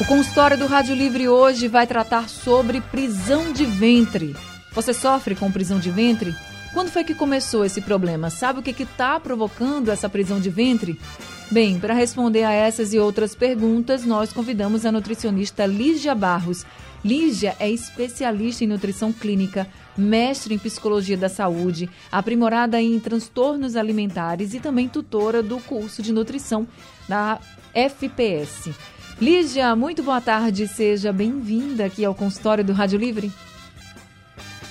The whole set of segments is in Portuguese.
O consultório do Rádio Livre hoje vai tratar sobre prisão de ventre. Você sofre com prisão de ventre? Quando foi que começou esse problema? Sabe o que está provocando essa prisão de ventre? Bem, para responder a essas e outras perguntas, nós convidamos a nutricionista Lígia Barros. Lígia é especialista em nutrição clínica, mestre em psicologia da saúde, aprimorada em transtornos alimentares e também tutora do curso de nutrição da FPS. Lígia, muito boa tarde, seja bem-vinda aqui ao consultório do Rádio Livre.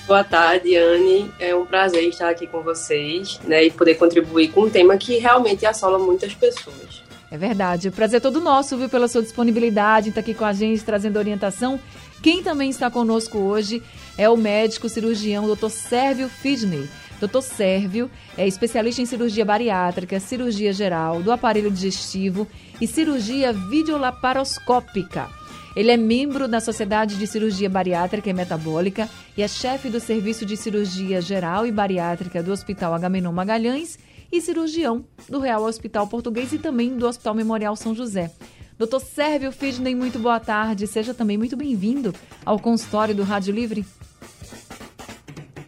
Boa tarde, Anne. É um prazer estar aqui com vocês né, e poder contribuir com um tema que realmente assola muitas pessoas. É verdade. O prazer é todo nosso, viu, pela sua disponibilidade, estar aqui com a gente, trazendo orientação. Quem também está conosco hoje é o médico cirurgião Dr. Sérvio Fidney. Dr. Sérvio é especialista em cirurgia bariátrica, cirurgia geral, do aparelho digestivo e cirurgia videolaparoscópica. Ele é membro da Sociedade de Cirurgia Bariátrica e Metabólica e é chefe do Serviço de Cirurgia Geral e Bariátrica do Hospital Agamenon Magalhães e cirurgião do Real Hospital Português e também do Hospital Memorial São José. Doutor Sérvio Fidney, muito boa tarde. Seja também muito bem-vindo ao consultório do Rádio Livre.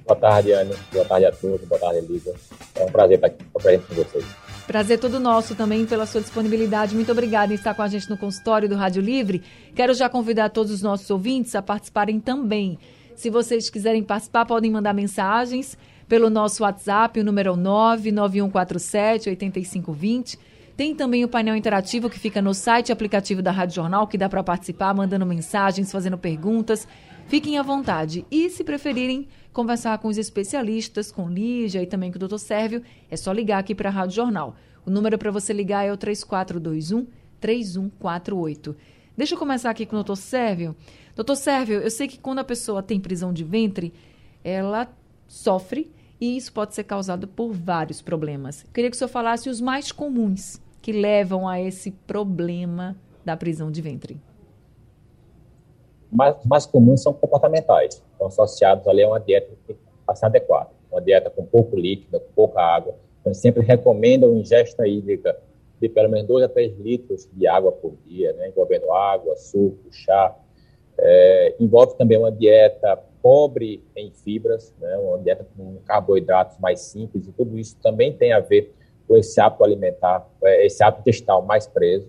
Boa tarde, Ana. Boa tarde a todos. Boa tarde, Elisa. É um prazer estar aqui presente com vocês. Prazer todo nosso também pela sua disponibilidade. Muito obrigada em estar com a gente no consultório do Rádio Livre. Quero já convidar todos os nossos ouvintes a participarem também. Se vocês quiserem participar, podem mandar mensagens pelo nosso WhatsApp, o número 99147 8520. Tem também o painel interativo que fica no site e aplicativo da Rádio Jornal, que dá para participar mandando mensagens, fazendo perguntas. Fiquem à vontade. E se preferirem conversar com os especialistas, com Lígia e também com o doutor Sérvio, é só ligar aqui para a Rádio Jornal. O número para você ligar é o 3421 3148. Deixa eu começar aqui com o doutor Sérvio. Doutor Sérvio, eu sei que quando a pessoa tem prisão de ventre, ela sofre e isso pode ser causado por vários problemas. Queria que o senhor falasse os mais comuns que levam a esse problema da prisão de ventre mais, mais comuns são comportamentais, estão associados ali a uma dieta ser adequada, uma dieta com pouco líquido, com pouca água. Então, sempre recomendam ingesta hídrica de pelo menos 2 a 3 litros de água por dia, né, envolvendo água, suco, chá. É, envolve também uma dieta pobre em fibras, né, uma dieta com carboidratos mais simples, e tudo isso também tem a ver com esse hábito alimentar, é, esse hábito intestinal mais preso.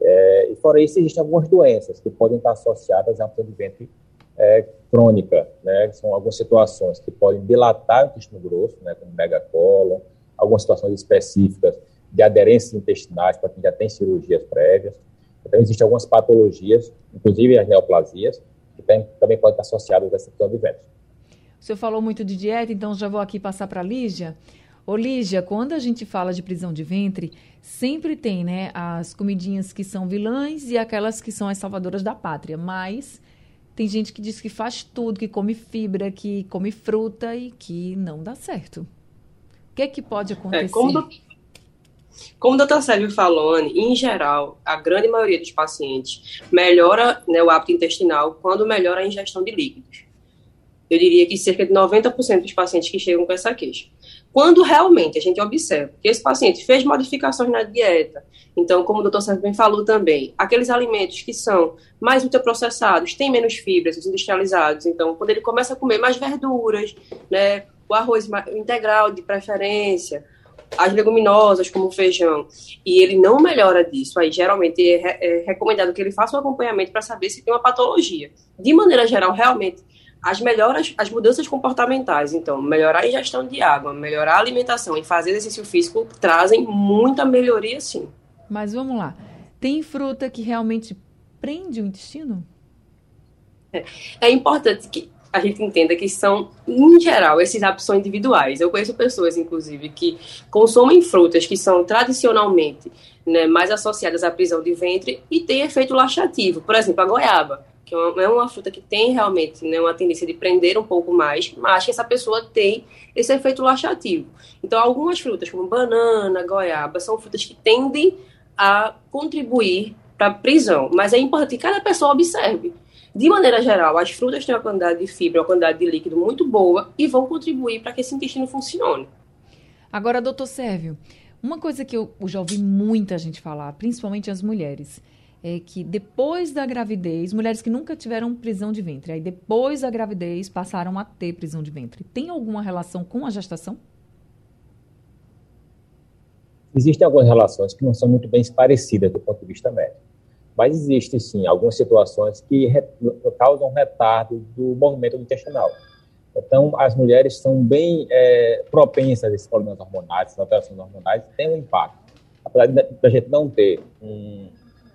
É, fora isso, existem algumas doenças que podem estar associadas a de ventre é, crônica, né? São algumas situações que podem dilatar o intestino grosso, né? Como megacolon, algumas situações específicas de aderências intestinais para quem já tem cirurgias prévias. Então, existem algumas patologias, inclusive as neoplasias, que tem, também podem estar associadas a essa prisão de ventre. O senhor falou muito de dieta, então já vou aqui passar para a Lígia. Ô Lígia, quando a gente fala de prisão de ventre, sempre tem, né, as comidinhas que são vilãs e aquelas que são as salvadoras da pátria, mas tem gente que diz que faz tudo, que come fibra, que come fruta e que não dá certo. O que é que pode acontecer? É, como, do... como o doutor Sérgio falou, Anne, em geral, a grande maioria dos pacientes melhora né, o hábito intestinal quando melhora a ingestão de líquidos. Eu diria que cerca de 90% dos pacientes que chegam com essa queixa. Quando realmente a gente observa que esse paciente fez modificações na dieta, então, como o doutor Sérgio bem falou também, aqueles alimentos que são mais ultraprocessados, têm menos fibras, os industrializados, então, quando ele começa a comer mais verduras, né, o arroz integral de preferência, as leguminosas, como o feijão, e ele não melhora disso, aí geralmente é, é recomendado que ele faça um acompanhamento para saber se tem uma patologia. De maneira geral, realmente, as melhoras, as mudanças comportamentais, então, melhorar a ingestão de água, melhorar a alimentação e fazer exercício físico trazem muita melhoria, sim. Mas vamos lá. Tem fruta que realmente prende o intestino? É, é importante que a gente entenda que são, em geral, esses hábitos são individuais. Eu conheço pessoas, inclusive, que consomem frutas que são tradicionalmente né, mais associadas à prisão de ventre e têm efeito laxativo. Por exemplo, a goiaba que é uma, é uma fruta que tem realmente né, uma tendência de prender um pouco mais, mas que essa pessoa tem esse efeito laxativo. Então, algumas frutas, como banana, goiaba, são frutas que tendem a contribuir para a prisão, mas é importante que cada pessoa observe. De maneira geral, as frutas têm uma quantidade de fibra, uma quantidade de líquido muito boa e vão contribuir para que esse intestino funcione. Agora, doutor Sérvio, uma coisa que eu já ouvi muita gente falar, principalmente as mulheres, é que depois da gravidez, mulheres que nunca tiveram prisão de ventre, aí depois da gravidez passaram a ter prisão de ventre. Tem alguma relação com a gestação? Existem algumas relações que não são muito bem parecidas do ponto de vista médico. Mas existe, sim, algumas situações que re causam retardo do movimento intestinal. Então, as mulheres são bem é, propensas a esses problemas hormonais, essas alterações hormonais, tem um impacto. Apesar de a gente não ter um,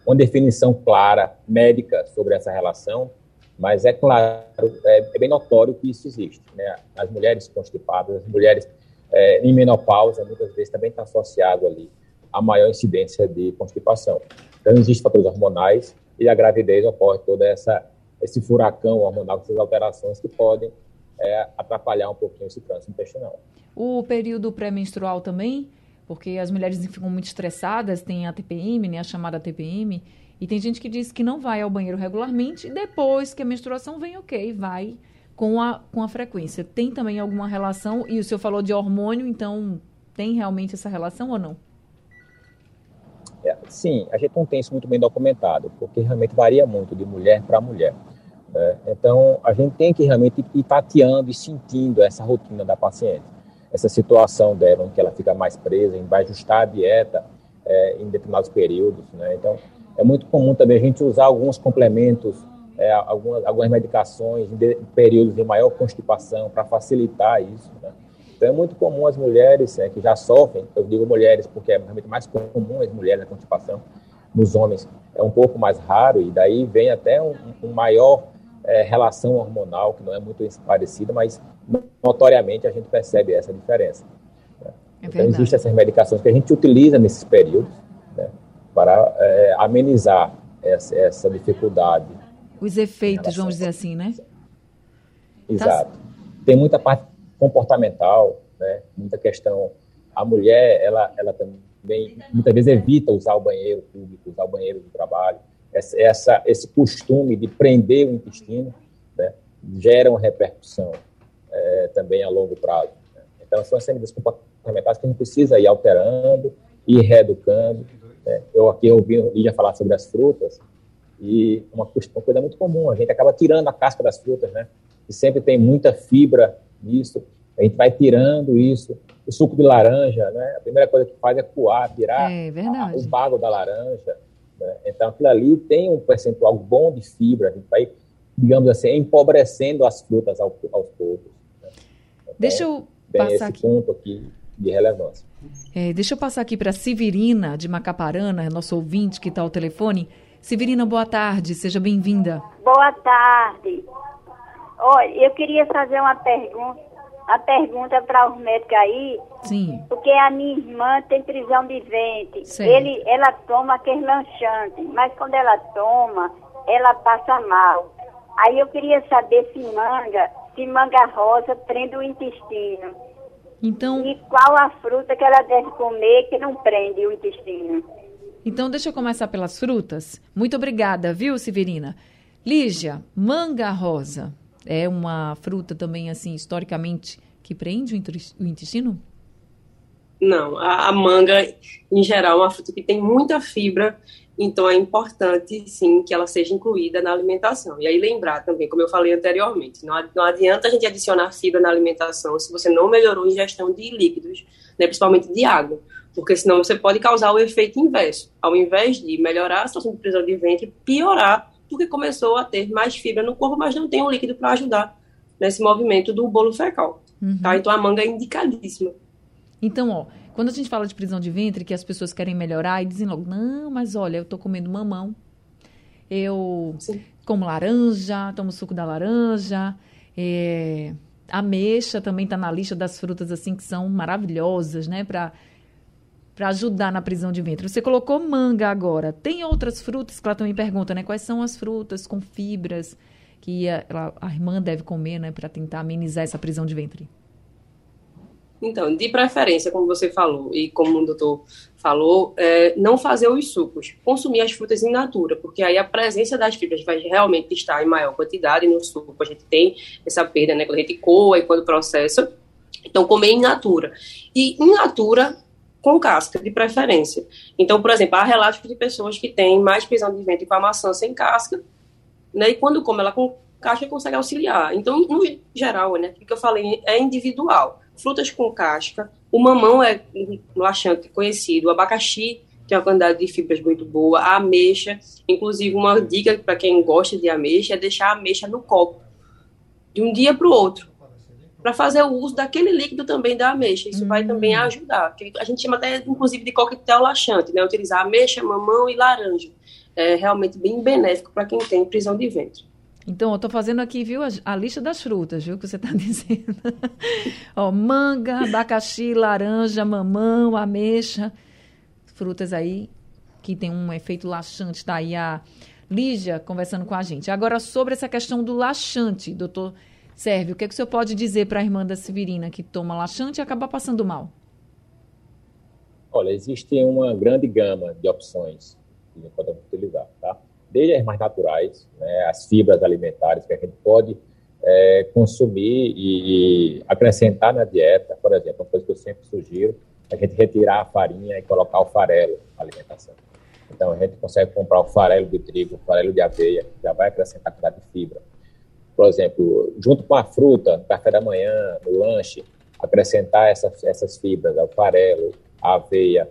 uma definição clara médica sobre essa relação, mas é claro, é, é bem notório que isso existe. Né? As mulheres constipadas, as mulheres é, em menopausa, muitas vezes também está associado ali a maior incidência de constipação. Então, existem fatores hormonais e a gravidez ocorre toda essa esse furacão hormonal, essas alterações que podem é, atrapalhar um pouquinho esse trânsito intestinal. O período pré-menstrual também, porque as mulheres ficam muito estressadas, tem a TPM, né, a chamada TPM, e tem gente que diz que não vai ao banheiro regularmente, e depois que a menstruação vem, ok, vai com a, com a frequência. Tem também alguma relação, e o senhor falou de hormônio, então tem realmente essa relação ou não? É, sim, a gente não tem isso muito bem documentado, porque realmente varia muito de mulher para mulher. Né? Então, a gente tem que realmente ir tateando e sentindo essa rotina da paciente, essa situação dela, em que ela fica mais presa, em vai ajustar a dieta é, em determinados períodos. Né? Então, é muito comum também a gente usar alguns complementos, é, algumas, algumas medicações em de, períodos de maior constipação para facilitar isso. Né? Então, é muito comum as mulheres é, que já sofrem, eu digo mulheres porque é realmente mais comum as mulheres a constipação, nos homens é um pouco mais raro, e daí vem até um, um maior é, relação hormonal, que não é muito parecida, mas notoriamente a gente percebe essa diferença. Né? É então, existem essas medicações que a gente utiliza nesses períodos né, para é, amenizar essa, essa, dificuldade. Os efeitos, vamos dizer assim, né? Exato. Tá... Tem muita parte comportamental, né, muita questão. A mulher, ela, ela também muitas vezes evita usar o banheiro público, usar o banheiro do trabalho essa, esse costume de prender o intestino né, gera uma repercussão é, também a longo prazo. Né? Então, são as medidas comportamentais que a gente precisa ir alterando, ir reeducando. Né? Eu aqui ouvi o Lídia falar sobre as frutas, e uma, uma coisa muito comum, a gente acaba tirando a casca das frutas, né? E sempre tem muita fibra nisso, a gente vai tirando isso. O suco de laranja, né? A primeira coisa que faz é coar, tirar é a, o bago da laranja. Né? Então, aquilo ali tem um percentual bom de fibra, a gente vai, digamos assim, empobrecendo as frutas ao, aos poucos. Né? Então, deixa eu passar esse aqui. ponto aqui de relevância. É, deixa eu passar aqui para Severina, de Macaparana, nosso ouvinte que está ao telefone. Severina, boa tarde, seja bem-vinda. Boa tarde. Olha, eu queria fazer uma pergunta a pergunta para os médicos aí. Sim. Porque a minha irmã tem prisão de ventre. Ele, ela toma aquele lanchante, mas quando ela toma, ela passa mal. Aí eu queria saber se manga, se manga rosa prende o intestino. Então. E qual a fruta que ela deve comer que não prende o intestino? Então, deixa eu começar pelas frutas. Muito obrigada, viu, Severina? Lígia, manga rosa é uma fruta também, assim, historicamente, que prende o intestino? Não, a, a, manga, em geral, é uma fruta que tem muita fibra, então é importante, sim, que ela seja incluída na alimentação. E aí lembrar também, como eu falei anteriormente, não, não adianta a gente adicionar fibra na alimentação se você não melhorou a ingestão de líquidos, né, principalmente de água, porque senão você pode causar o efeito inverso. Ao invés de melhorar a situação de prisão de ventre, piorar porque começou a ter mais fibra no corpo, mas não tem um líquido para ajudar nesse movimento do bolo fecal. Uhum. Tá? Então a manga é indicadíssima. Então, ó, quando a gente fala de prisão de ventre, que as pessoas querem melhorar e dizem logo, não, mas olha, eu tô comendo mamão, eu Sim. como laranja, tomo suco da laranja, é, ameixa também está na lista das frutas assim que são maravilhosas, né, para para ajudar na prisão de ventre. Você colocou manga agora. Tem outras frutas que ela também pergunta, né? Quais são as frutas com fibras que a, ela, a irmã deve comer, né, para tentar amenizar essa prisão de ventre? Então, de preferência, como você falou, e como o doutor falou, é, não fazer os sucos, consumir as frutas in natura, porque aí a presença das fibras vai realmente estar em maior quantidade no suco. A gente tem essa perda, né, quando a gente coa e quando processa. Então, comer in natura. E in natura com casca, de preferência. Então, por exemplo, há relatos de pessoas que têm mais prisão de ventre com a maçã sem casca, né, e quando come ela com casca, consegue auxiliar. Então, no geral, né, o que eu falei é individual frutas com casca. O mamão é um laxante conhecido, o abacaxi tem uma quantidade de fibras muito boa, a ameixa, inclusive uma dica para quem gosta de ameixa é deixar a ameixa no copo, de um dia para o outro, para fazer o uso daquele líquido também da ameixa. Isso hum. vai também hum. ajudar. A gente chama até, inclusive, de coquetel laxante, né? Utilizar ameixa, mamão e laranja. É realmente bem benéfico para quem tem prisão de ventre. Então, eu estou fazendo aqui, viu, a, a, lista das frutas, viu, que você está dizendo. Ó, manga, abacaxi, laranja, mamão, ameixa. Frutas aí que tem um efeito laxante. Está aí a Lígia conversando com a gente. Agora, sobre essa questão do laxante, doutor Sérvio, o que, é que o senhor pode dizer para a irmã da Severina que toma laxante e acaba passando mal? Olha, existe uma grande gama de opções que podemos utilizar, tá? desde as mais naturais, né, as fibras alimentares que a gente pode é, consumir e, e, acrescentar na dieta, por exemplo, uma coisa que eu sempre sugiro, a gente retirar a farinha e colocar o farelo na alimentação. Então, a gente consegue comprar o farelo de trigo, o farelo de aveia, já vai acrescentar quantidade de fibra. Por exemplo, junto com a fruta, no café da manhã, no lanche, acrescentar essas, essas fibras, o farelo, a aveia,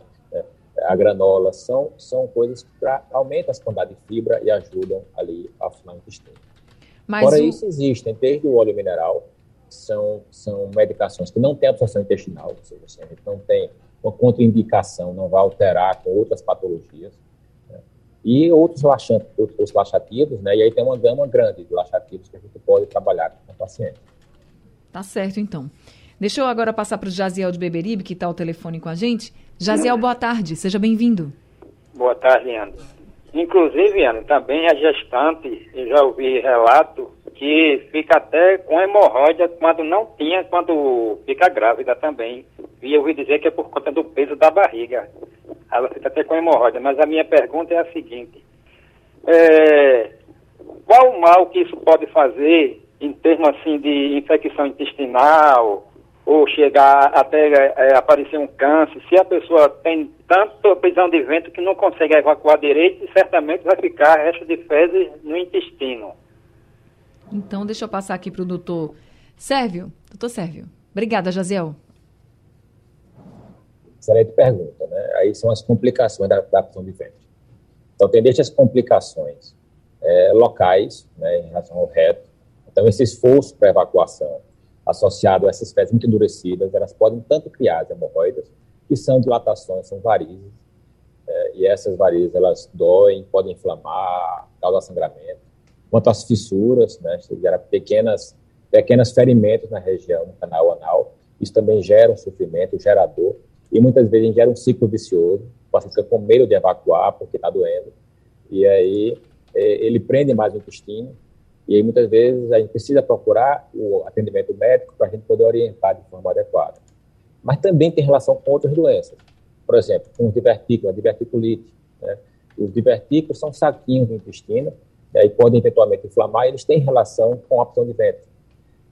a granola, são, são coisas que aumentam a quantidade de fibra e ajudam ali a afinar o intestino. Mas Fora o... isso, existem desde o óleo mineral, são, são medicações que não têm absorção intestinal, ou seja, assim, a gente não tem uma contraindicação, não vai alterar com outras patologias. E outros laxantes, outros laxativos, né? E aí tem uma gama grande de laxativos que a gente pode trabalhar com o paciente. Tá certo, então. Deixa eu agora passar para o Jaziel de Beberibe, que está ao telefone com a gente. Jaziel, boa tarde, seja bem-vindo. Boa tarde, Ana. Inclusive, Ana, também a gestante, eu já ouvi relato que fica até com hemorroida quando não tinha, quando fica grávida também. E eu ouvi dizer que é por conta do peso da barriga. Ela fica até com hemorroida. Mas a minha pergunta é a seguinte: é, qual o mal que isso pode fazer em termos assim de infecção intestinal, ou chegar até é, aparecer um câncer, se a pessoa tem tanto prisão de vento que não consegue evacuar direito, certamente vai ficar resto de fezes no intestino. Então, deixa eu passar aqui para o doutor Sérvio. Doutor Sérvio. Obrigada, Jaziel. Excelente pergunta, né? Aí são as complicações da, da prisão de ventre. Então, tem desde as complicações é, locais, né, em relação ao reto. Então, esse esforço para evacuação associado a essas fezes muito endurecidas, elas podem tanto criar as hemorroidas, que são dilatações, são varizes, é, e essas varizes elas doem, podem inflamar, causar sangramento, quanto às fissuras, né, gera pequenas, pequenas ferimentos na região, no canal anal, isso também gera um sofrimento, gera dor, e muitas vezes gera um ciclo vicioso, o paciente fica com medo de evacuar porque está doendo, e aí é, ele prende mais o intestino, e aí, muitas vezes, a gente precisa procurar o atendimento médico para a gente poder orientar de forma adequada. Mas também tem relação com outras doenças. Por exemplo, com os divertículos, a diverticulite. Né? Os divertículos são saquinhos do intestino, e aí podem eventualmente inflamar, eles têm relação com a prisão de ventre.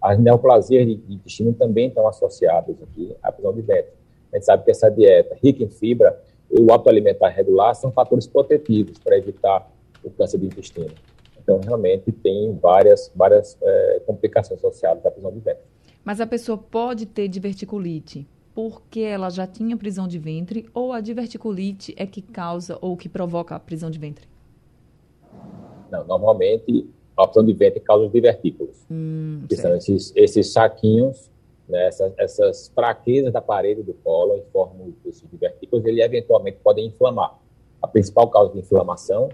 As neoplasias de, de intestino também estão associadas aqui à prisão de ventre. A gente sabe que essa dieta rica em fibra e o hábito alimentar regular são fatores protetivos para evitar o câncer do intestino. Então, realmente, tem várias, várias é, complicações associadas à prisão de ventre. Mas a pessoa pode ter diverticulite porque ela já tinha prisão de ventre ou a diverticulite é que causa ou que provoca a prisão de ventre? Não, normalmente a prisão de ventre causa os divertículos, hum, que certo. são esses, esses saquinhos, né, essas, essas fraquezas da parede do colo em forma desses divertículos, ele eventualmente podem inflamar. A principal causa de inflamação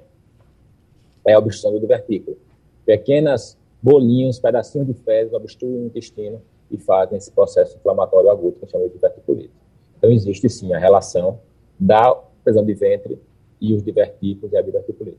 é a obstrução do divertículo. Pequenas bolinhos, pedacinhos de fezes obstruem o intestino e fazem esse processo inflamatório agudo que chama de diverticulite. Então, existe sim a relação da prisão de ventre e os divertículos e a diverticulite.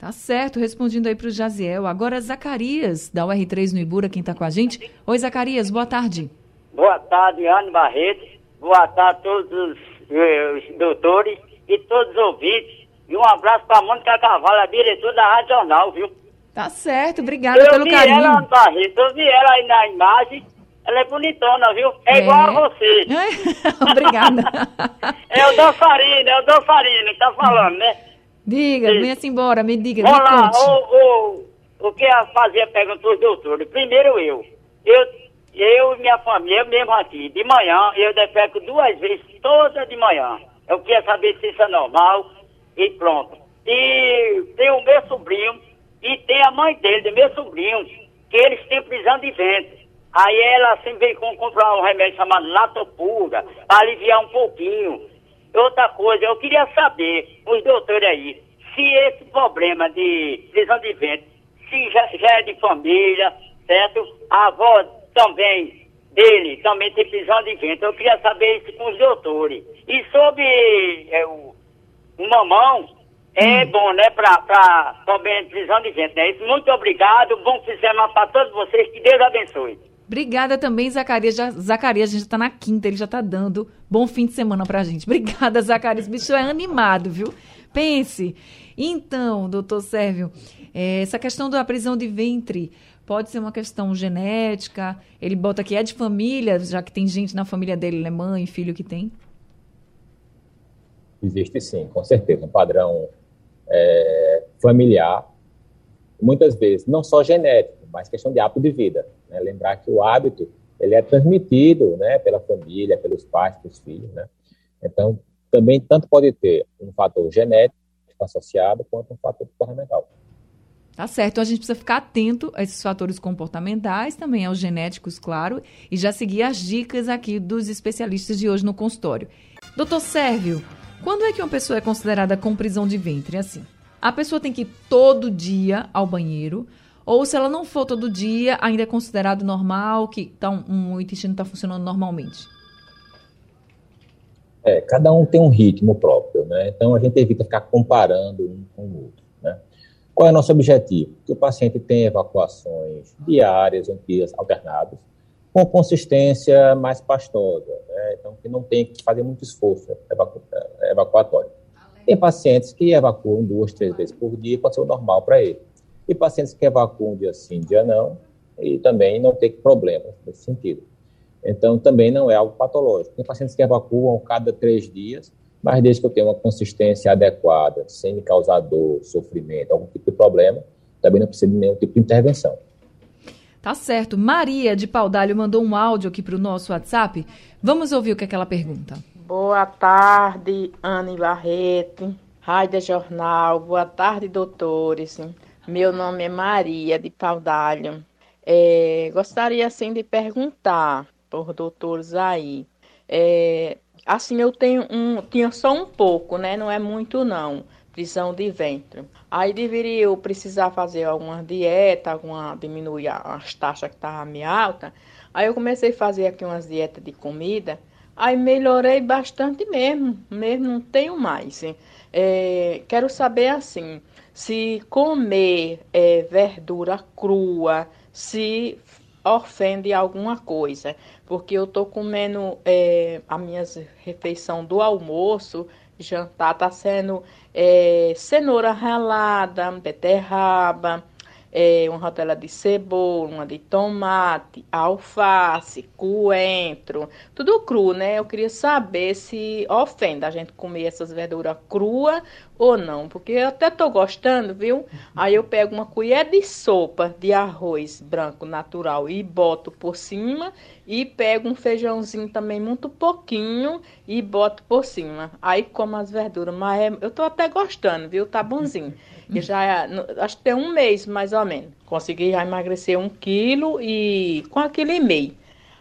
Tá certo, respondendo aí para o Jaziel. Agora, Zacarias, da UR3 no Ibura, quem está com a gente. Oi, Zacarias, boa tarde. Boa tarde, Ana Barreto. Boa tarde a todos os, eh, os doutores e todos os ouvintes. E um abraço para a Mônica Carvalho, a diretora da Rádio Jornal, viu? Tá certo, obrigada pelo vi carinho. Ela, Ana Barreto, eu vi ela aí na imagem. Ela é bonitona, viu? É, é. igual a você. Obrigada. é o Dançarino, é o Dançarino que tá falando, né? Diga, venha-se embora, me diga, Vamos me lá, o, o, o que eu fazia pergunta aos doutores? Primeiro eu. Eu, eu e minha família, eu mesmo aqui, de manhã, eu defeco duas vezes, toda de manhã. Eu queria saber se isso é normal e pronto. E tem o meu sobrinho e tem a mãe dele, do meu sobrinho, que eles têm prisão de ventre. Aí ela sempre vem com, comprar um remédio chamado Latopura, para aliviar um pouquinho. Outra coisa, eu queria saber, os doutores aí, se esse problema de prisão de ventre, se já, já é de família, certo? A avó também dele também tem prisão de ventre. Eu queria saber isso com os doutores. E sobre é, o, o mamão, é hum. bom, né, para também prisão de ventre, né? Muito obrigado, bom semana para todos vocês, que Deus abençoe. Obrigada também, Zacarias. Já, Zacarias, a gente já tá na quinta, ele já tá dando bom fim de semana pra gente. Obrigada, Zacarias. O bicho é animado, viu? Pense. Então, doutor Sérvio, é, essa questão da prisão de ventre pode ser uma questão genética? Ele bota que é de família, já que tem gente na família dele, né? Mãe, filho que tem? Existe sim, com certeza. Um padrão é, familiar, muitas vezes, não só genético, mas questão de hábito de vida. Né? Lembrar que o hábito ele é transmitido né, pela família, pelos pais, pelos filhos. Né? Então, também tanto pode ter um fator genético associado quanto um fator comportamental. Tá certo, então a gente precisa ficar atento a esses fatores comportamentais, também aos genéticos, claro, e já seguir as dicas aqui dos especialistas de hoje no consultório. Doutor Sérvio, quando é que uma pessoa é considerada com prisão de ventre? Assim, a pessoa tem que ir todo dia ao banheiro, ou se ela não for todo dia, ainda é considerado normal, que tá um, intestino está funcionando normalmente? É, cada um tem um ritmo próprio, né? Então a gente evita ficar comparando um com o outro, né? Qual é o nosso objetivo? Que o paciente tenha evacuações diárias ou dias alternados, com consistência mais pastosa, né? então que não tem que fazer muito esforço evacu evacuatório. Tem pacientes que evacuam duas, três vezes por dia, pode ser o normal para ele e pacientes que evacuam dia sim, dia não, e também não tem problemas nesse sentido. Então, também não é algo patológico. Tem pacientes que evacuam cada três dias, mas desde que eu tenha uma consistência adequada, sem me causar dor, sofrimento, algum tipo de problema, também não precisa de nenhum tipo de intervenção. Tá certo. Maria de Paudalho mandou um áudio aqui para o nosso WhatsApp. Vamos ouvir o que, é que ela pergunta. Boa tarde, Anne Barreto, Rádio Jornal. Boa tarde, doutores. Meu nome é Maria de Paudalho. É, gostaria assim de perguntar por doutores aí. É, assim, eu tenho um, tinha só um pouco, né? Não é muito não. Prisão de ventre. Aí deveria eu precisar fazer alguma dieta, alguma diminuir as taxas que estavam meio alta. Aí eu comecei a fazer aqui umas dietas de comida. Aí melhorei bastante mesmo, mesmo não tenho mais. É, quero saber assim, se comer é, verdura crua, se ofende alguma coisa, porque eu tô comendo é, a minha refeição do almoço, jantar tá sendo é, cenoura ralada, beterraba, é, uma rodela de cebola, uma de tomate, alface, coentro, tudo cru, né? Eu queria saber se ofende a gente comer essas verduras cruas ou não, porque eu até tô gostando, viu? Aí eu pego uma colher de sopa de arroz branco natural e boto por cima e pego um feijãozinho também muito pouquinho e boto por cima. Aí como as verduras, mas é, eu tô até gostando, viu? Tá bonzinho. Eu já, acho que tem um mês mais ou menos. Consegui já emagrecer um quilo e com aquele e meio.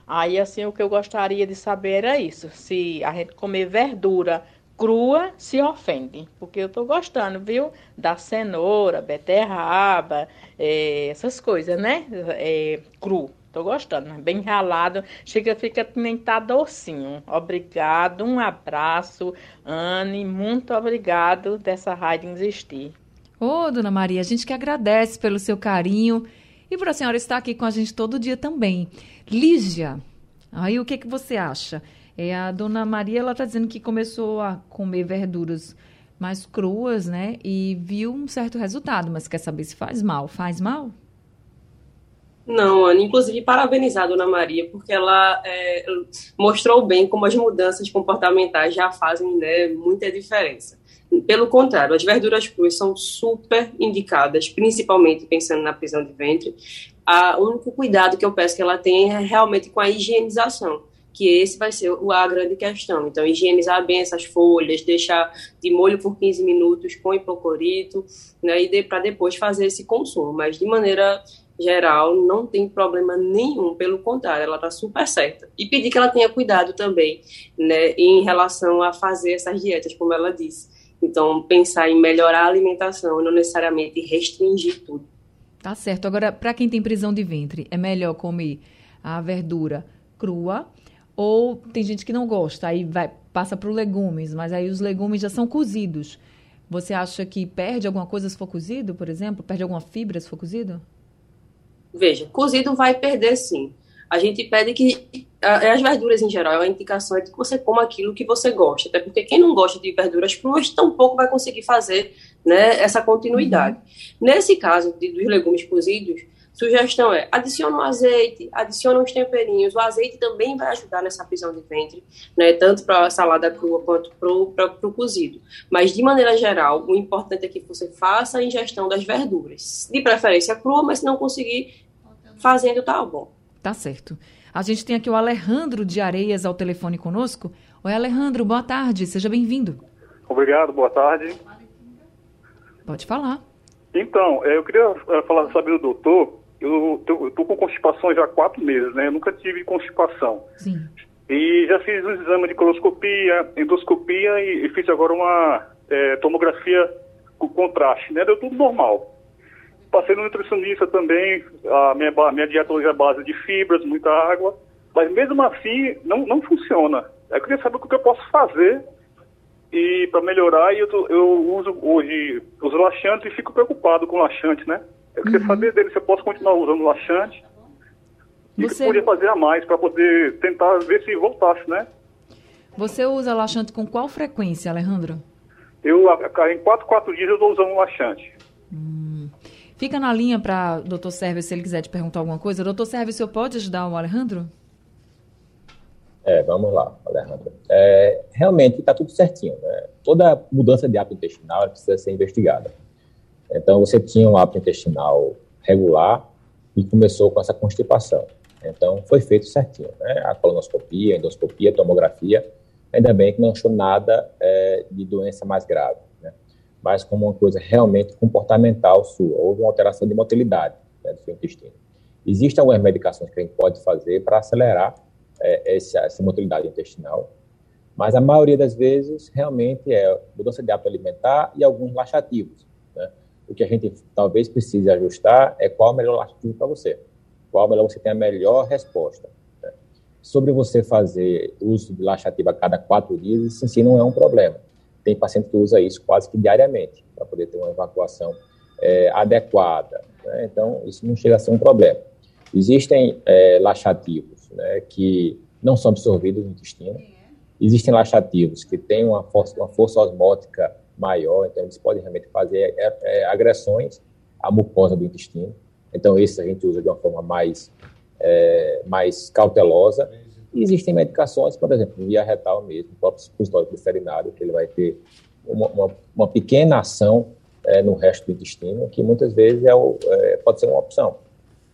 Aí, assim, o que eu gostaria de saber era isso: se a gente comer verdura crua se ofende, porque eu estou gostando, viu? Da cenoura, beterraba, é, essas coisas, né? É, cru. Tô gostando, bem ralado. Chega, fica nem tá docinho. Obrigado, um abraço, Anne. Muito obrigado dessa rádio existir. Ô, dona Maria, a gente que agradece pelo seu carinho e por a senhora estar aqui com a gente todo dia também. Lígia, aí o que, que você acha? É, a dona Maria, ela tá dizendo que começou a comer verduras mais cruas, né? E viu um certo resultado, mas quer saber se faz mal. Faz mal? Não, Ana, inclusive parabenizar a Dona Maria, porque ela é, mostrou bem como as mudanças comportamentais já fazem né, muita diferença. Pelo contrário, as verduras cruas são super indicadas, principalmente pensando na prisão de ventre. o único cuidado que eu peço que ela tenha é realmente com a higienização, que esse vai ser a grande questão. Então, higienizar bem essas folhas, deixar de molho por 15 minutos com hipoclorito, né, e de, para depois fazer esse consumo, mas de maneira geral, não tem problema nenhum, pelo contrário, ela está super certa. E pedir que ela tenha cuidado também, né, em relação a fazer essas dietas, como ela disse. Então, pensar em melhorar a alimentação, não necessariamente restringir tudo. Tá certo. Agora, para quem tem prisão de ventre, é melhor comer a verdura crua ou tem gente que não gosta, aí vai passa para os legumes, mas aí os legumes já são cozidos. Você acha que perde alguma coisa se for cozido, por exemplo? Perde alguma fibra se for cozido? Veja, cozido vai perder sim. A gente pede que as verduras em geral, a indicação é que você coma aquilo que você gosta, até porque quem não gosta de verduras cruas tampouco vai conseguir fazer né, essa continuidade. Uhum. Nesse caso de, dos legumes cozidos, Sugestão é, adiciona um azeite, adiciona uns temperinhos. O azeite também vai ajudar nessa prisão de ventre, né, tanto para a salada crua quanto para o cozido. Mas, de maneira geral, o importante é que você faça a ingestão das verduras. De preferência crua, mas se não conseguir, fazendo tá bom. Tá certo. A gente tem aqui o Alejandro de Areias ao telefone conosco. Oi, Alejandro, boa tarde, seja bem-vindo. Obrigado, boa tarde. Pode falar. Então, é, eu queria é, falar, saber do doutor eu estou com constipação já há quatro meses, né? Eu nunca tive constipação. Sim. E já fiz um exame de coloscopia, endoscopia e, e fiz agora uma é, tomografia com contraste, né? Deu tudo normal. Passei no nutricionista também, a minha, minha dieta hoje é base de fibras, muita água, mas mesmo assim não, não funciona. Eu queria saber o que eu posso fazer e para melhorar, e eu, eu uso hoje os laxantes e fico preocupado com laxante, né? Eu queria uhum. saber dele se eu posso continuar usando laxante e Você... que podia fazer a mais para poder tentar ver se voltasse, né? Você usa laxante com qual frequência, Alejandro? Eu, em 4, 4 dias, eu estou usando laxante. Hum. Fica na linha para doutor Sérvio, se ele quiser te perguntar alguma coisa. Doutor Sérvio, o senhor pode ajudar o Alejandro? É, vamos lá, Alejandro. É, realmente está tudo certinho. Né? Toda mudança de hábito intestinal precisa ser investigada. Então, você tinha um hábito intestinal regular e começou com essa constipação. Então, foi feito certinho, né? A colonoscopia, a endoscopia, a tomografia. Ainda bem que não achou nada é, de doença mais grave? Mas como uma coisa realmente comportamental sua. Houve uma alteração de motilidade né, do seu intestino. Existem algumas medicações que a gente pode fazer para acelerar é, essa, essa motilidade intestinal, mas a maioria das vezes realmente é mudança de hábito alimentar e alguns laxativos. O que a gente talvez precise ajustar é qual é o melhor laxativo para você. Qual é melhor você tem a melhor resposta. Né? Sobre você fazer uso de laxativo a cada quatro dias, isso em si não é um problema. Tem paciente que usa isso quase que diariamente, para poder ter uma evacuação é, adequada. Né? Então, isso não chega a ser um problema. Existem é, laxativos né, que não são absorvidos no intestino. Existem laxativos que têm uma força, uma força osmótica maior, então eles podem realmente fazer é, é, agressões à mucosa do intestino. Então, esse a gente usa de uma forma mais, é, mais cautelosa. E existem medicações, por exemplo, via retal mesmo, o próprio supositório gliceриnário, que ele vai ter uma, uma, uma pequena ação é, no resto do intestino, que muitas vezes é, o, é, pode ser uma opção.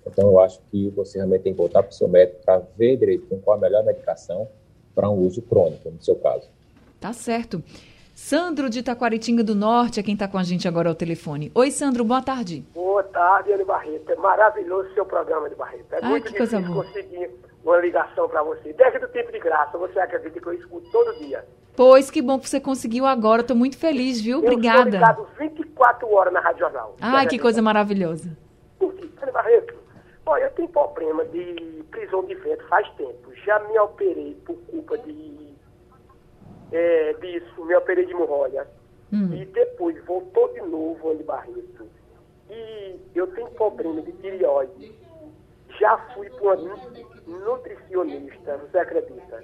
Então, eu acho que você realmente tem que voltar para o seu médico para ver direitinho qual a melhor medicação para um uso crônico, no seu caso. Tá certo. Sandro de Taquaritinga do Norte é quem está com a gente agora ao telefone. Oi, Sandro, boa tarde. Boa tarde, Ana Barreto. É maravilhoso o seu programa de Barreto. É Ai, muito que coisa difícil boa. conseguir uma ligação para você. Desde do tempo de graça, você acredita que eu escuto todo dia. Pois, que bom que você conseguiu agora. Estou muito feliz, viu? Obrigada. Eu ligado 24 horas na Rádio Jornal. Ai, que coisa maravilhosa. Porque, Barreto, olha, eu tenho problema de prisão de vento faz tempo. Já me operei por culpa de é, disso, me operei de hemorroida. Hum. E depois voltou de novo, Andy Barreto. E eu tenho problema de tireoide. Já fui uma nutricionista, você acredita?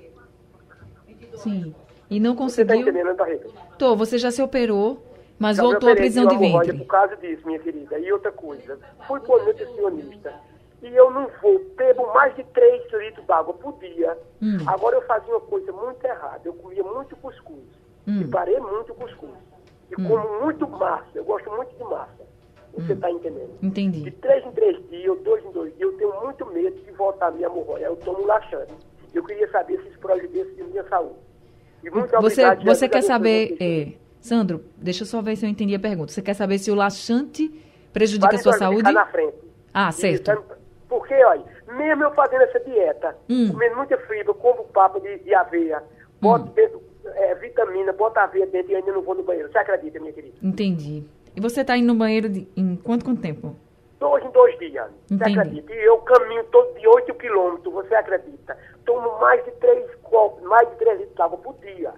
Sim. E não conseguiu. Você tá entendendo, Barreto? Tô, você já se operou, mas já voltou à prisão de ventre. por causa disso, minha querida. E outra coisa, fui uma nutricionista e eu não vou, bebo mais de 3 litros d'água por dia. Hum. Agora eu fazia uma coisa muito errada. Eu comia muito cuscuz. Hum. E parei muito cuscuz. E hum. como muito massa. Eu gosto muito de massa. Você está hum. entendendo? Entendi. De 3 em 3 dias, dois em dois dias, eu tenho muito medo de voltar a minha hemorroida. Eu tomo laxante. Eu queria saber se isso prejudica de minha saúde. E muito você você quer saber, é, Sandro, deixa eu só ver se eu entendi a pergunta. Você quer saber se o laxante prejudica a sua saúde? Na frente. Ah, certo. Porque, olha, mesmo eu fazendo essa dieta, hum. comendo muita fibra, como papo de, de aveia, boto hum. dentro, é, vitamina, bota aveia dentro e ainda não vou no banheiro. Você acredita, minha querida? Entendi. E você está indo no banheiro de, em quanto, quanto tempo? Dois em dois dias. Entendi. Você acredita? E eu caminho todo de 8 quilômetros, você acredita? Tomo mais de 3 copos, mais de 3 litros de água por dia.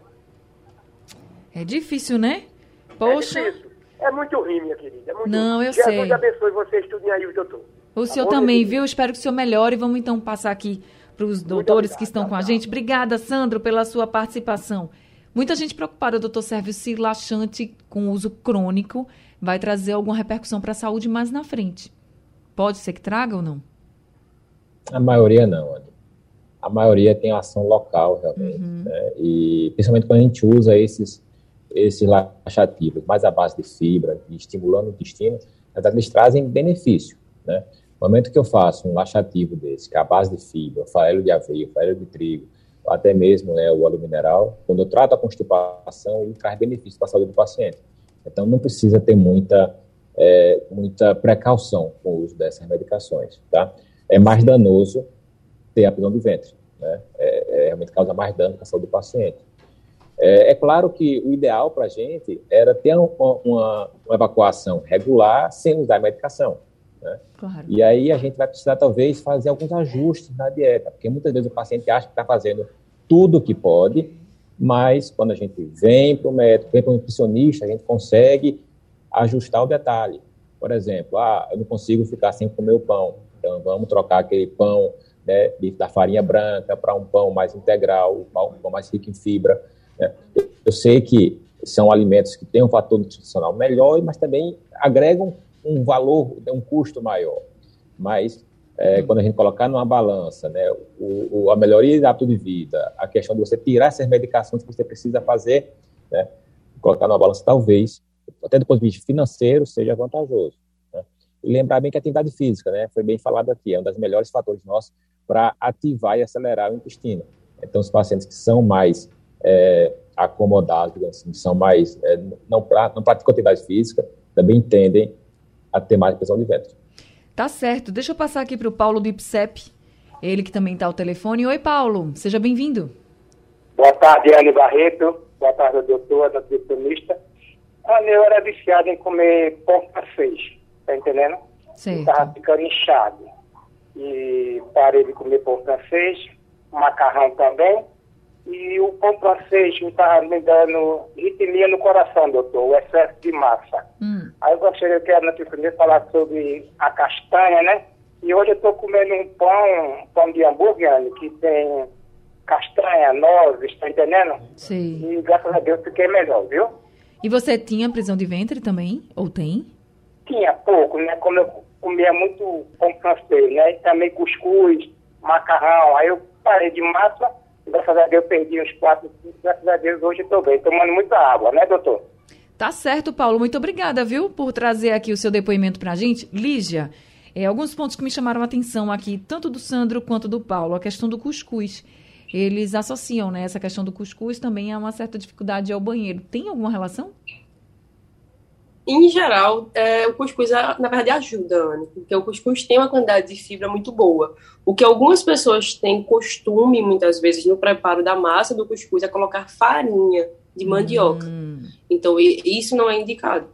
É difícil, né? Poxa. É difícil. É muito ruim, minha querida. É muito Não, ruim. eu Jesus sei. Jesus abençoe vocês, estudem aí o doutor. O tá senhor também, viu? Espero que o senhor melhore. Vamos então passar aqui para os doutores que estão com a gente. Obrigada, Sandro, pela sua participação. Muita gente preocupada, doutor Sérgio, se laxante com uso crônico vai trazer alguma repercussão para a saúde mais na frente. Pode ser que traga ou não? A maioria não, A maioria tem ação local, realmente. Uhum. Né? E principalmente quando a gente usa esses, esses laxativos mais à base de fibra, estimulando o intestino, eles trazem benefício, né? No momento que eu faço um laxativo desse, que é a base de fibra, farelo de aveia, farelo de trigo, até mesmo né, o óleo mineral, quando eu trato a constipação, ele traz benefício para a saúde do paciente. Então, não precisa ter muita, é, muita precaução com o uso dessas medicações, tá? É mais danoso ter a prisão de ventre, né? É, é, realmente causa mais dano para a saúde do paciente. É, é claro que o ideal para a gente era ter uma, uma, uma evacuação regular sem usar medicação, né? Claro. E aí a gente vai precisar, talvez, fazer alguns ajustes na dieta, porque muitas vezes o paciente acha que está fazendo tudo o que pode, mas quando a gente vem para o médico, vem para o nutricionista, a gente consegue ajustar o detalhe. Por exemplo, ah, eu não consigo ficar sem comer o pão, então vamos trocar aquele pão né, da farinha branca para um pão mais integral, um pão mais rico em fibra. Né? Eu sei que são alimentos que têm um fator nutricional melhor, mas também agregam um valor, um custo maior. Mas é, hum. quando a gente colocar numa balança, né, o, o, a melhoria do hábito de vida, a questão de você tirar essas medicações que você precisa fazer, né, colocar numa balança, talvez, até do ponto de vista financeiro, seja vantajoso. Né? E lembrar bem que a atividade física, né, foi bem falado aqui, é um dos melhores fatores nossos para ativar e acelerar o intestino. Então, os pacientes que são mais é, acomodados, assim, são mais, é, não, não praticam atividade física, também tendem a pressão de ventre. Tá certo. Deixa eu passar aqui para o Paulo do IPSEP, ele que também está ao telefone. Oi, Paulo, seja bem-vindo. Boa tarde, Anne Barreto. Boa tarde, doutor, nutricionista. Anne, eu era viciado em comer pão francês, tá entendendo? Sim. Estava ficando inchado. E parei de comer pão francês, macarrão também. E o pão francês me estava me dando ritmia no coração, doutor, o excesso de massa. Hum. Aí eu gostaria que a nutricionista falar sobre a castanha, né? E hoje eu estou comendo um pão, um pão de hambúrguer, que tem castanha, nozes, está entendendo? Sim. E graças a Deus fiquei melhor, viu? E você tinha prisão de ventre também? Ou tem? Tinha, pouco, né? Como eu comia muito pão francês, né? E também cuscuz, macarrão. Aí eu parei de massa Graças a Deus perdi uns quatro, graças a Deus hoje estou bem, tomando muita água, né, doutor? Tá certo, Paulo. Muito obrigada, viu, por trazer aqui o seu depoimento para a gente. Lígia, é, alguns pontos que me chamaram a atenção aqui, tanto do Sandro quanto do Paulo, a questão do cuscuz. Eles associam, né, essa questão do cuscuz também a uma certa dificuldade ao banheiro. Tem alguma relação? Em geral, é, o cuscuz, na verdade, ajuda, Anne, porque o cuscuz tem uma quantidade de fibra muito boa. O que algumas pessoas têm costume, muitas vezes, no preparo da massa do cuscuz é colocar farinha de mandioca. Hum. Então, isso não é indicado.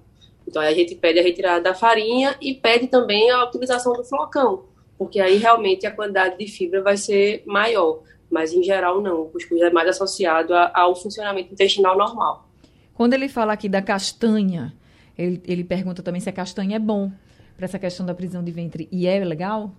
Então, a gente pede a retirada da farinha e pede também a utilização do flocão, porque aí realmente a quantidade de fibra vai ser maior. Mas, em geral, não. O cuscuz é mais associado ao funcionamento intestinal normal. Quando ele fala aqui da castanha, ele, ele pergunta também se a castanha é bom para essa questão da prisão de ventre. E é legal?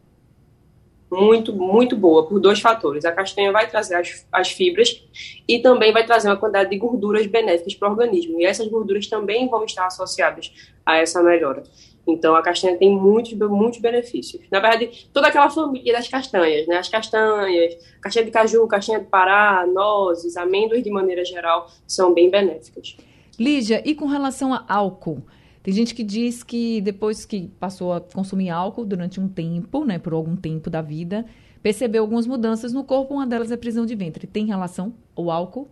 Muito, muito boa, por dois fatores. A castanha vai trazer as, as fibras e também vai trazer uma quantidade de gorduras benéficas para o organismo. E essas gorduras também vão estar associadas a essa melhora. Então, a castanha tem muitos, muitos benefícios. Na verdade, toda aquela família das castanhas, né? As castanhas, castanha de caju, castanha de pará, nozes, amêndoas de maneira geral, são bem benéficas. Lígia, e com relação a álcool? Tem gente que diz que depois que passou a consumir álcool durante um tempo, né, por algum tempo da vida, percebeu algumas mudanças no corpo, uma delas é prisão de ventre. Tem relação o álcool?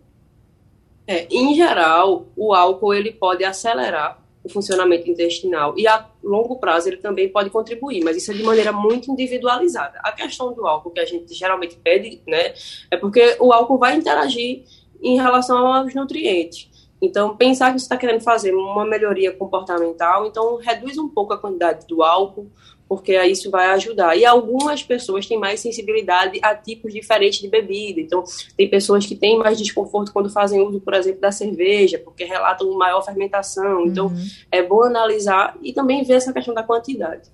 É, em geral, o álcool ele pode acelerar o funcionamento intestinal e a longo prazo ele também pode contribuir, mas isso é de maneira muito individualizada. A questão do álcool que a gente geralmente pede, né, é porque o álcool vai interagir em relação aos nutrientes. Então, pensar que você está querendo fazer uma melhoria comportamental, então reduz um pouco a quantidade do álcool, porque aí isso vai ajudar. E algumas pessoas têm mais sensibilidade a tipos diferentes de bebida. Então, tem pessoas que têm mais desconforto quando fazem uso, por exemplo, da cerveja, porque relatam maior fermentação. Então, uhum. é bom analisar e também ver essa questão da quantidade.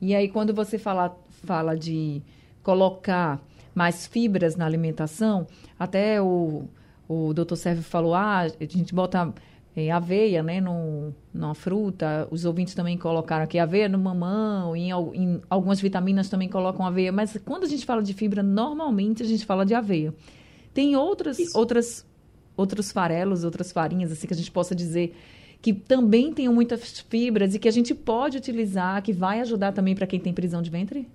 E aí, quando você fala, fala de colocar mais fibras na alimentação, até o o doutor Sérgio falou, ah, a gente bota é, aveia, né, no, numa fruta. Os ouvintes também colocaram aqui aveia no mamão, em, em, algumas vitaminas também colocam aveia. Mas quando a gente fala de fibra, normalmente a gente fala de aveia. Tem outras, outras, outros farelos, outras farinhas, assim, que a gente possa dizer que também tenham muitas fibras e que a gente pode utilizar, que vai ajudar também para quem tem prisão de ventre?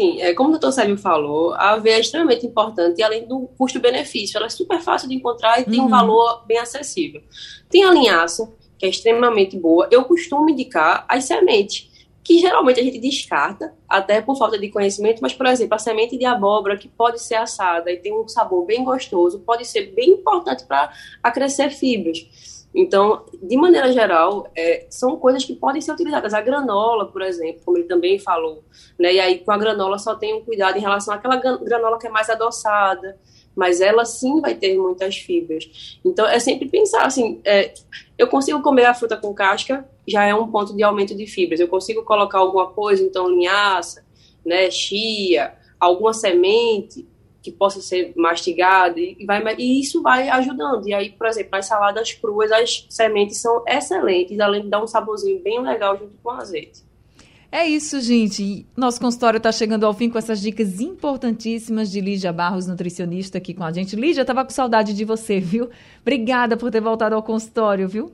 Sim, é, como o doutor Sérgio falou, a aveia é extremamente importante e além do custo-benefício, ela é super fácil de encontrar e tem uhum. um valor bem acessível. Tem a linhaça, que é extremamente boa. Eu costumo indicar as sementes, que geralmente a gente descarta, até por falta de conhecimento, mas, por exemplo, a semente de abóbora, que pode ser assada e tem um sabor bem gostoso, pode ser bem importante para acrescer fibras. Então, de maneira geral, é, são coisas que podem ser utilizadas. A granola, por exemplo, como ele também falou, né? E aí com a granola só tem um cuidado em relação àquela granola que é mais adoçada, mas ela sim vai ter muitas fibras. Então, é sempre pensar assim, é, eu consigo comer a fruta com casca, já é um ponto de aumento de fibras. Eu consigo colocar alguma coisa, então linhaça, né, chia, alguma semente, que possa ser mastigado e, vai, e isso vai ajudando. E aí, por exemplo, nas saladas cruas, as sementes são excelentes, além de dar um saborzinho bem legal junto com o azeite. É isso, gente. Nosso consultório está chegando ao fim com essas dicas importantíssimas de Lígia Barros, nutricionista, aqui com a gente. Lígia, estava com saudade de você, viu? Obrigada por ter voltado ao consultório, viu?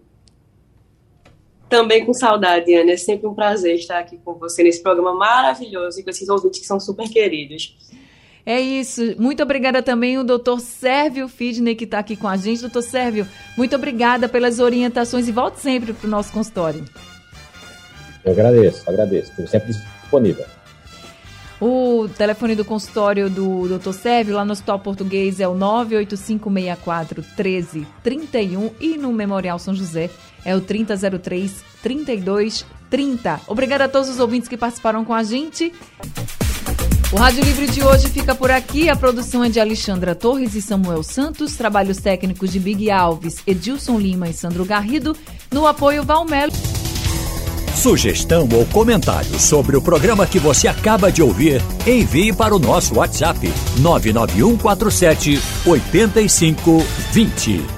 Também com saudade, Ana. É sempre um prazer estar aqui com você nesse programa maravilhoso e com esses ouvintes que são super queridos. É isso. Muito obrigada também o doutor Sérvio Fidney, que está aqui com a gente. Doutor Sérvio, muito obrigada pelas orientações e volte sempre para o nosso consultório. Eu agradeço, agradeço. Estou sempre disponível. O telefone do consultório do Dr. Sérvio lá no Hospital Português é o 98564 1331 e no Memorial São José é o 3003 3230. Obrigada a todos os ouvintes que participaram com a gente. O Rádio Livre de hoje fica por aqui. A produção é de Alexandra Torres e Samuel Santos, trabalhos técnicos de Big Alves, Edilson Lima e Sandro Garrido, no apoio Valmelo. Sugestão ou comentário sobre o programa que você acaba de ouvir, envie para o nosso WhatsApp 99147 8520.